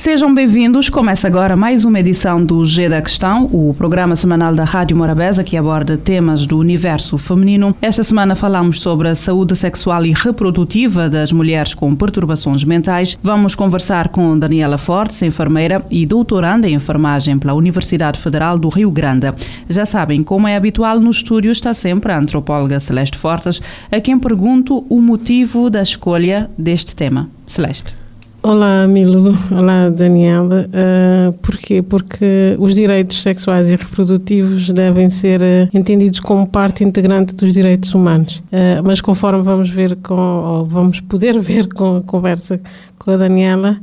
Sejam bem-vindos. Começa agora mais uma edição do G da Questão, o programa semanal da Rádio Morabeza que aborda temas do universo feminino. Esta semana falamos sobre a saúde sexual e reprodutiva das mulheres com perturbações mentais. Vamos conversar com Daniela Fortes, enfermeira e doutoranda em enfermagem pela Universidade Federal do Rio Grande. Já sabem, como é habitual no estúdio, está sempre a antropóloga Celeste Fortes, a quem pergunto o motivo da escolha deste tema. Celeste. Olá, Milu. Olá, Daniela. Uh, porquê? Porque os direitos sexuais e reprodutivos devem ser uh, entendidos como parte integrante dos direitos humanos. Uh, mas conforme vamos ver com, ou vamos poder ver com a conversa com a Daniela,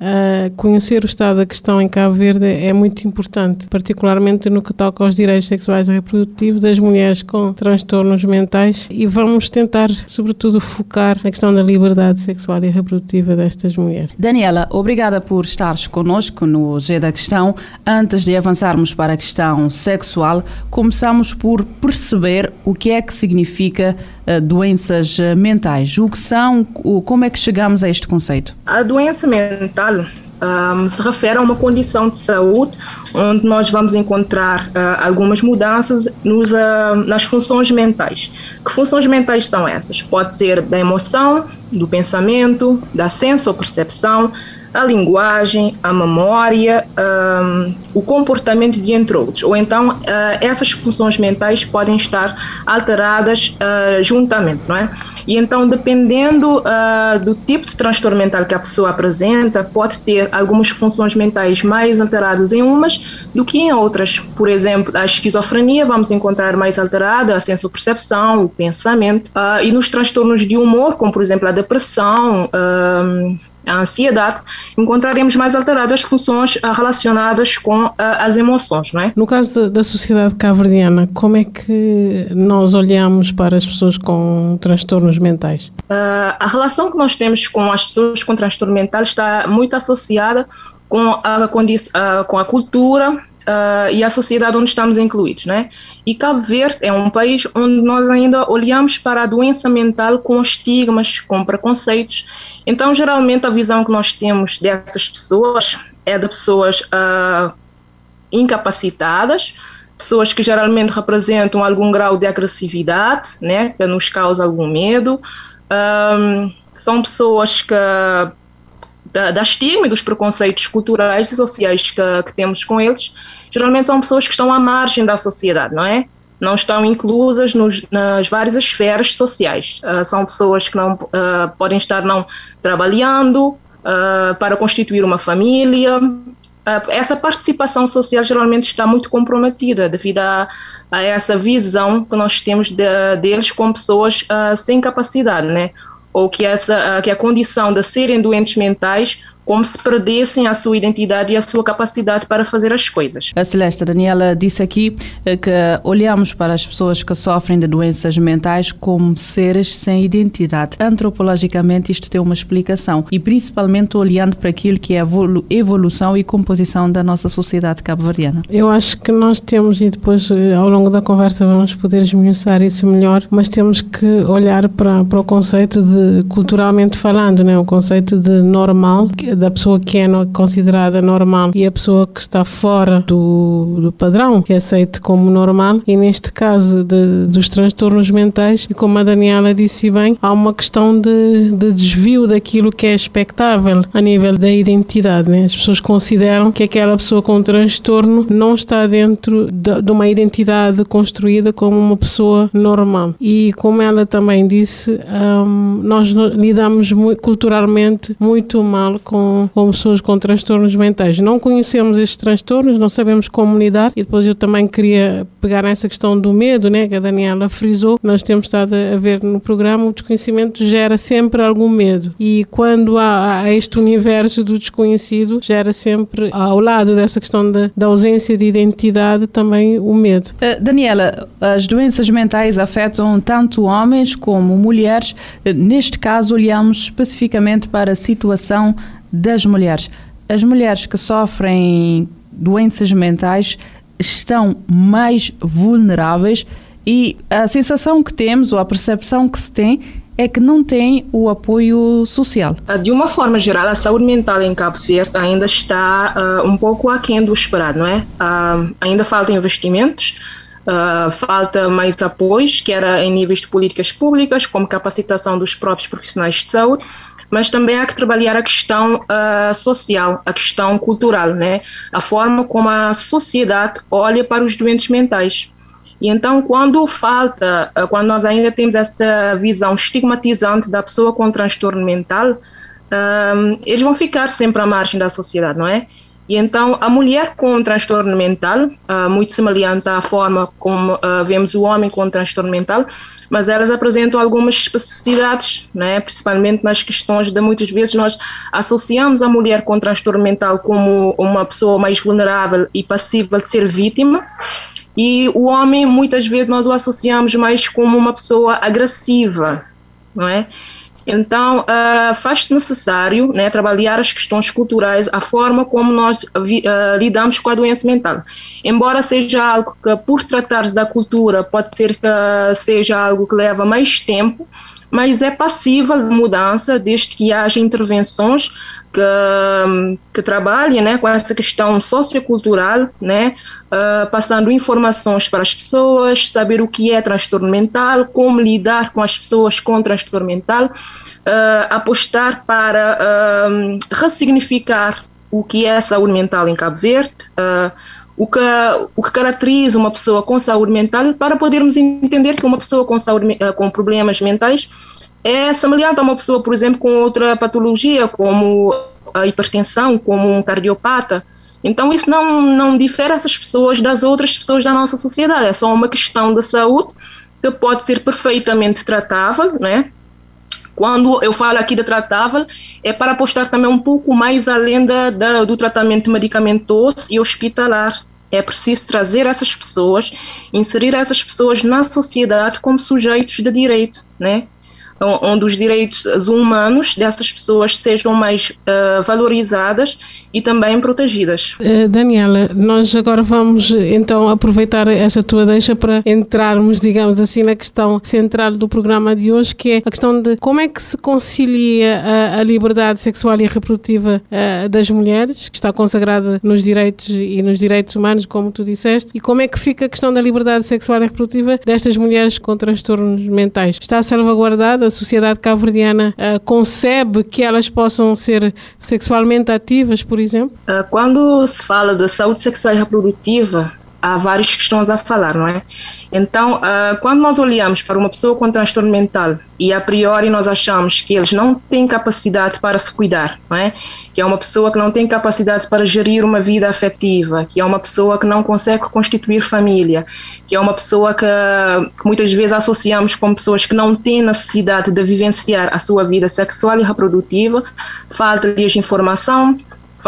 Uh, conhecer o estado da questão em Cabo Verde é muito importante, particularmente no que toca aos direitos sexuais e reprodutivos das mulheres com transtornos mentais e vamos tentar, sobretudo, focar na questão da liberdade sexual e reprodutiva destas mulheres. Daniela, obrigada por estares conosco no G da Questão. Antes de avançarmos para a questão sexual, começamos por perceber o que é que significa doenças mentais. O que são, como é que chegamos a este conceito? A doença mental um, se refere a uma condição de saúde onde nós vamos encontrar uh, algumas mudanças nos, uh, nas funções mentais. Que funções mentais são essas? Pode ser da emoção, do pensamento, da senso-percepção, a linguagem, a memória, um, o comportamento de entre outros. Ou então, uh, essas funções mentais podem estar alteradas uh, juntamente, não é? E então, dependendo uh, do tipo de transtorno mental que a pessoa apresenta, pode ter algumas funções mentais mais alteradas em umas do que em outras. Por exemplo, a esquizofrenia vamos encontrar mais alterada a senso-percepção, o pensamento. e nos transtornos de humor, como por exemplo a depressão, a ansiedade, encontraremos mais alteradas funções ah, relacionadas com uh, as emoções, não é? No caso da, da sociedade caverdiana, como é que nós olhamos para as pessoas com transtornos mentais? Uh, a relação que nós temos com as pessoas com transtorno mental está muito associada com a, com a cultura uh, e a sociedade onde estamos incluídos, né? E Cabo Verde é um país onde nós ainda olhamos para a doença mental com estigmas, com preconceitos. Então, geralmente, a visão que nós temos dessas pessoas é de pessoas uh, incapacitadas, pessoas que geralmente representam algum grau de agressividade, né, que nos causa algum medo. Um, são pessoas que da, da e dos preconceitos culturais e sociais que, que temos com eles, geralmente são pessoas que estão à margem da sociedade, não é? Não estão inclusas nos, nas várias esferas sociais. Uh, são pessoas que não uh, podem estar não trabalhando uh, para constituir uma família. essa participação social geralmente está muito comprometida devido a, a essa visão que nós temos de, deles como pessoas sem capacidade, né? Ou que, essa, que a condição de serem doentes mentais como se perdessem a sua identidade e a sua capacidade para fazer as coisas. A Celeste, a Daniela disse aqui eh, que olhamos para as pessoas que sofrem de doenças mentais como seres sem identidade. Antropologicamente isto tem uma explicação e principalmente olhando para aquilo que é a evolução e composição da nossa sociedade cabo-verdiana. Eu acho que nós temos, e depois eh, ao longo da conversa vamos poder esmiuçar isso melhor, mas temos que olhar para, para o conceito de, culturalmente falando, né? o conceito de normal, da pessoa que é considerada normal e a pessoa que está fora do, do padrão que é aceito como normal e neste caso de, dos transtornos mentais e como a Daniela disse bem há uma questão de, de desvio daquilo que é expectável a nível da identidade né? as pessoas consideram que aquela pessoa com transtorno não está dentro de, de uma identidade construída como uma pessoa normal e como ela também disse um, nós lidamos muito, culturalmente muito mal com com, pessoas com transtornos mentais. Não conhecemos estes transtornos, não sabemos como lidar e depois eu também queria pegar nessa questão do medo, né, que a Daniela frisou. Nós temos estado a ver no programa, o desconhecimento gera sempre algum medo e quando há, há este universo do desconhecido, gera sempre ao lado dessa questão da, da ausência de identidade também o medo. Uh, Daniela, as doenças mentais afetam tanto homens como mulheres. Uh, neste caso, olhamos especificamente para a situação das mulheres. As mulheres que sofrem doenças mentais estão mais vulneráveis e a sensação que temos ou a percepção que se tem é que não tem o apoio social. De uma forma geral, a saúde mental em Cabo Verde ainda está uh, um pouco aquém do esperado, não é? Uh, ainda falta investimentos, uh, falta mais apoios, quer em níveis de políticas públicas, como capacitação dos próprios profissionais de saúde, mas também há que trabalhar a questão uh, social, a questão cultural, né? a forma como a sociedade olha para os doentes mentais. E então, quando falta, eh, quando nós ainda temos essa visão estigmatizante da pessoa com transtorno mental, ehm, eles vão ficar sempre à margem da sociedade, não é? E então, a mulher com transtorno mental, uh, muito semelhante à forma como uh, vemos o homem com transtorno mental, mas elas apresentam algumas especificidades, né? principalmente nas questões de muitas vezes nós associamos a mulher com transtorno mental como uma pessoa mais vulnerável e passível de ser vítima, e o homem, muitas vezes, nós o associamos mais como uma pessoa agressiva, não é? Então, uh, faz-se necessário né, trabalhar as questões culturais, a forma como nós uh, lidamos com a doença mental. Embora seja algo que, por tratar-se da cultura, pode ser que seja algo que leva mais tempo, mas é passível de mudança desde que haja intervenções que, que trabalhem né, com essa questão sociocultural, né, uh, passando informações para as pessoas, saber o que é transtorno mental, como lidar com as pessoas com transtorno mental, uh, apostar para uh, ressignificar o que é saúde mental em Cabo Verde, o que, o que caracteriza uma pessoa com saúde mental para podermos entender que uma pessoa com, saúde, eh, com problemas mentais é semelhante a uma pessoa, por exemplo, com outra patologia, como a hipertensão, como um cardiopata. Então, isso não, não difere essas pessoas das outras pessoas da nossa sociedade. É só uma questão de saúde que pode ser perfeitamente tratável, né? Quando eu falo aqui de tratável, é para apostar também um pouco mais além da, da, do tratamento medicamentoso e hospitalar. É preciso trazer essas pessoas, inserir essas pessoas na sociedade como sujeitos de direito, né? Onde os direitos humanos dessas pessoas sejam mais uh, valorizadas e também protegidas. Uh, Daniela, nós agora vamos então aproveitar essa tua deixa para entrarmos, digamos assim, na questão central do programa de hoje, que é a questão de como é que se concilia a, a liberdade sexual e reprodutiva uh, das mulheres, que está consagrada nos direitos e nos direitos humanos, como tu disseste, e como é que fica a questão da liberdade sexual e reprodutiva destas mulheres com transtornos mentais. Está salvaguardada? A sociedade cabo-verdiana uh, concebe que elas possam ser sexualmente ativas, por exemplo? Uh, quando se fala da saúde sexual e reprodutiva, há várias questões a falar, não é? Então, uh, quando nós olhamos para uma pessoa com transtorno mental e a priori nós achamos que eles não têm capacidade para se cuidar, não é? Que é uma pessoa que não tem capacidade para gerir uma vida afetiva, que é uma pessoa que não consegue constituir família, que é uma pessoa que, que muitas vezes associamos com pessoas que não têm necessidade de vivenciar a sua vida sexual e reprodutiva, falta-lhes informação,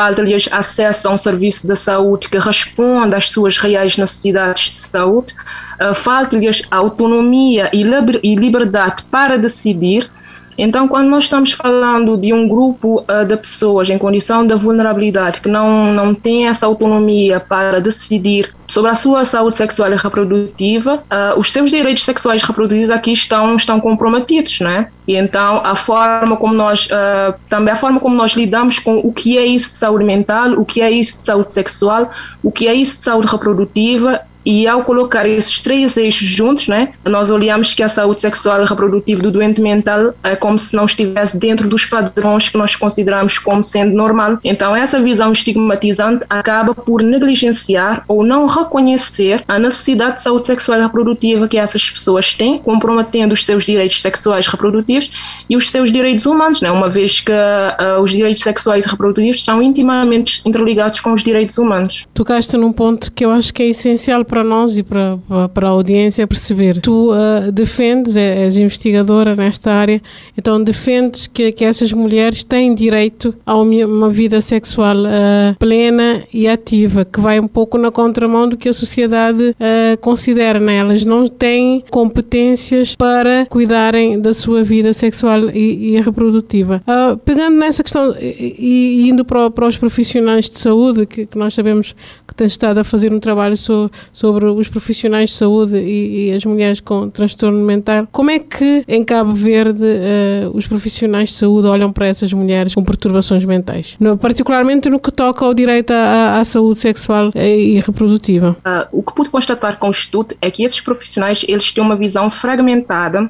falta-lhes acesso a um serviço de saúde que responda às suas reais necessidades de saúde, uh, falta-lhes autonomia e liberdade para decidir então, quando nós estamos falando de um grupo uh, de pessoas em condição de vulnerabilidade que não, não tem essa autonomia para decidir sobre a sua saúde sexual e reprodutiva, uh, os seus direitos sexuais reprodutivos aqui estão, estão comprometidos, né? E então a forma como nós, uh, também a forma como nós lidamos com o que é isso de saúde mental, o que é isso de saúde sexual, o que é isso de saúde reprodutiva, E ao colocar esses três eixos juntos, né, nós olhamos que a saúde sexual e reprodutiva do doente mental é como se não estivesse dentro dos padrões que nós consideramos como sendo normal. Então, essa visão estigmatizante acaba por negligenciar ou não reconhecer a necessidade de saúde sexual e reprodutiva que essas pessoas têm, comprometendo os seus direitos sexuais e reprodutivos e os seus direitos humanos, né, uma vez que uh, os direitos sexuais e reprodutivos são intimamente interligados com os direitos humanos. Tocaste num ponto que eu acho que é essencial para nós e para, para a audiência perceber. Tu uh, defendes, é, és investigadora nesta área, então defendes que, que essas mulheres têm direito a uma vida sexual uh, plena e ativa, que vai um pouco na contramão do que a sociedade uh, considera. Né? Elas não têm competências para cuidarem da sua vida sexual e, e reprodutiva. pegando nessa questão e, e indo para, para, os profissionais de saúde, que, que nós sabemos que tens estado a fazer um trabalho so, sobre os profissionais de saúde e, e, as mulheres com transtorno mental. Como é que em Cabo Verde uh, os profissionais de saúde olham para essas mulheres com perturbações mentais? No, particularmente no que toca ao direito à, à saúde sexual e reprodutiva. Uh, o que pude constatar com o estudo é que esses profissionais eles têm uma visão fragmentada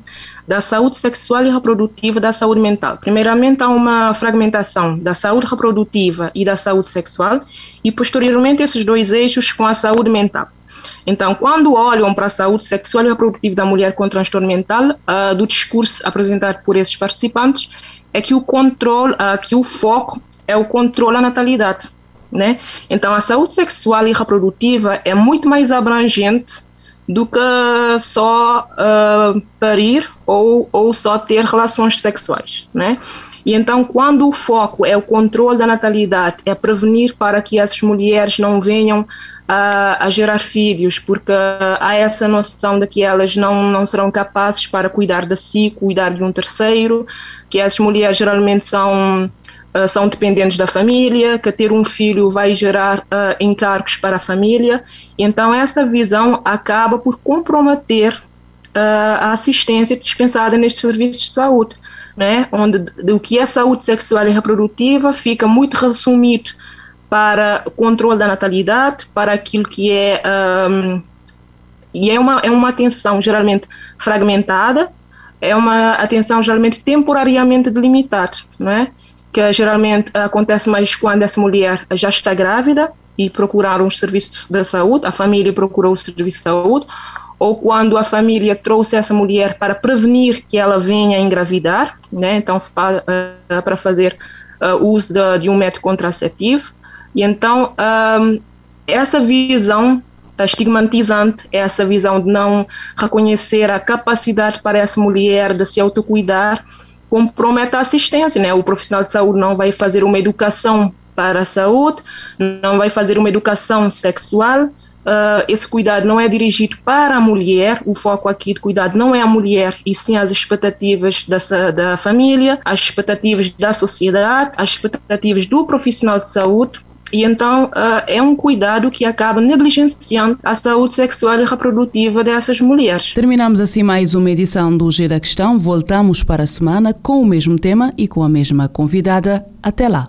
da saúde sexual e reprodutiva da saúde mental. Primeiramente, há uma fragmentação da saúde reprodutiva e da saúde sexual, e posteriormente esses dois eixos com a saúde mental. Então, quando olham para a saúde sexual e reprodutiva da mulher com transtorno mental, uh, do discurso apresentado por esses participantes, é que o controle, uh, que o foco é o controle da natalidade. Né? Então, a saúde sexual e reprodutiva é muito mais abrangente do que só uh, parir ou, ou só ter relações sexuais, né? E então, quando o foco é o controle da natalidade, é prevenir para que essas mulheres não venham a, a, gerar filhos, porque há essa noção de que elas não, não serão capazes para cuidar de si, cuidar de um terceiro, que essas mulheres geralmente são uh, são dependentes da família, que ter um filho vai gerar uh, encargos para a família. Então, essa visão acaba por comprometer uh, a assistência dispensada nestes serviços de saúde, né? onde o que é saúde sexual e reprodutiva fica muito resumido para controle da natalidade, para aquilo que é. Um, e é uma, é uma atenção geralmente fragmentada, é uma atenção geralmente temporariamente delimitada, é? que geralmente acontece mais quando essa mulher já está grávida e procurar um serviço de saúde, a família procurou o serviço de saúde, ou quando a família trouxe essa mulher para prevenir que ela venha engravidar, né? então para, uh, para fazer uh, uso de, de, um método contraceptivo. E então um, essa visão estigmatizante, essa visão de não reconhecer a capacidade para essa mulher de se autocuidar, compromete a assistência, né? O profissional de saúde não vai fazer uma educação para a saúde, não vai fazer uma educação sexual. Uh, esse cuidado não é dirigido para a mulher, o foco aqui de cuidado não é a mulher, e sim as expectativas da, da família, as expectativas da sociedade, as expectativas do profissional de saúde e então uh, é um cuidado que acaba negligenciando a saúde sexual e reprodutiva dessas mulheres. Terminamos assim mais uma edição do G da Questão. Voltamos para a semana com o mesmo tema e com a mesma convidada. Até lá.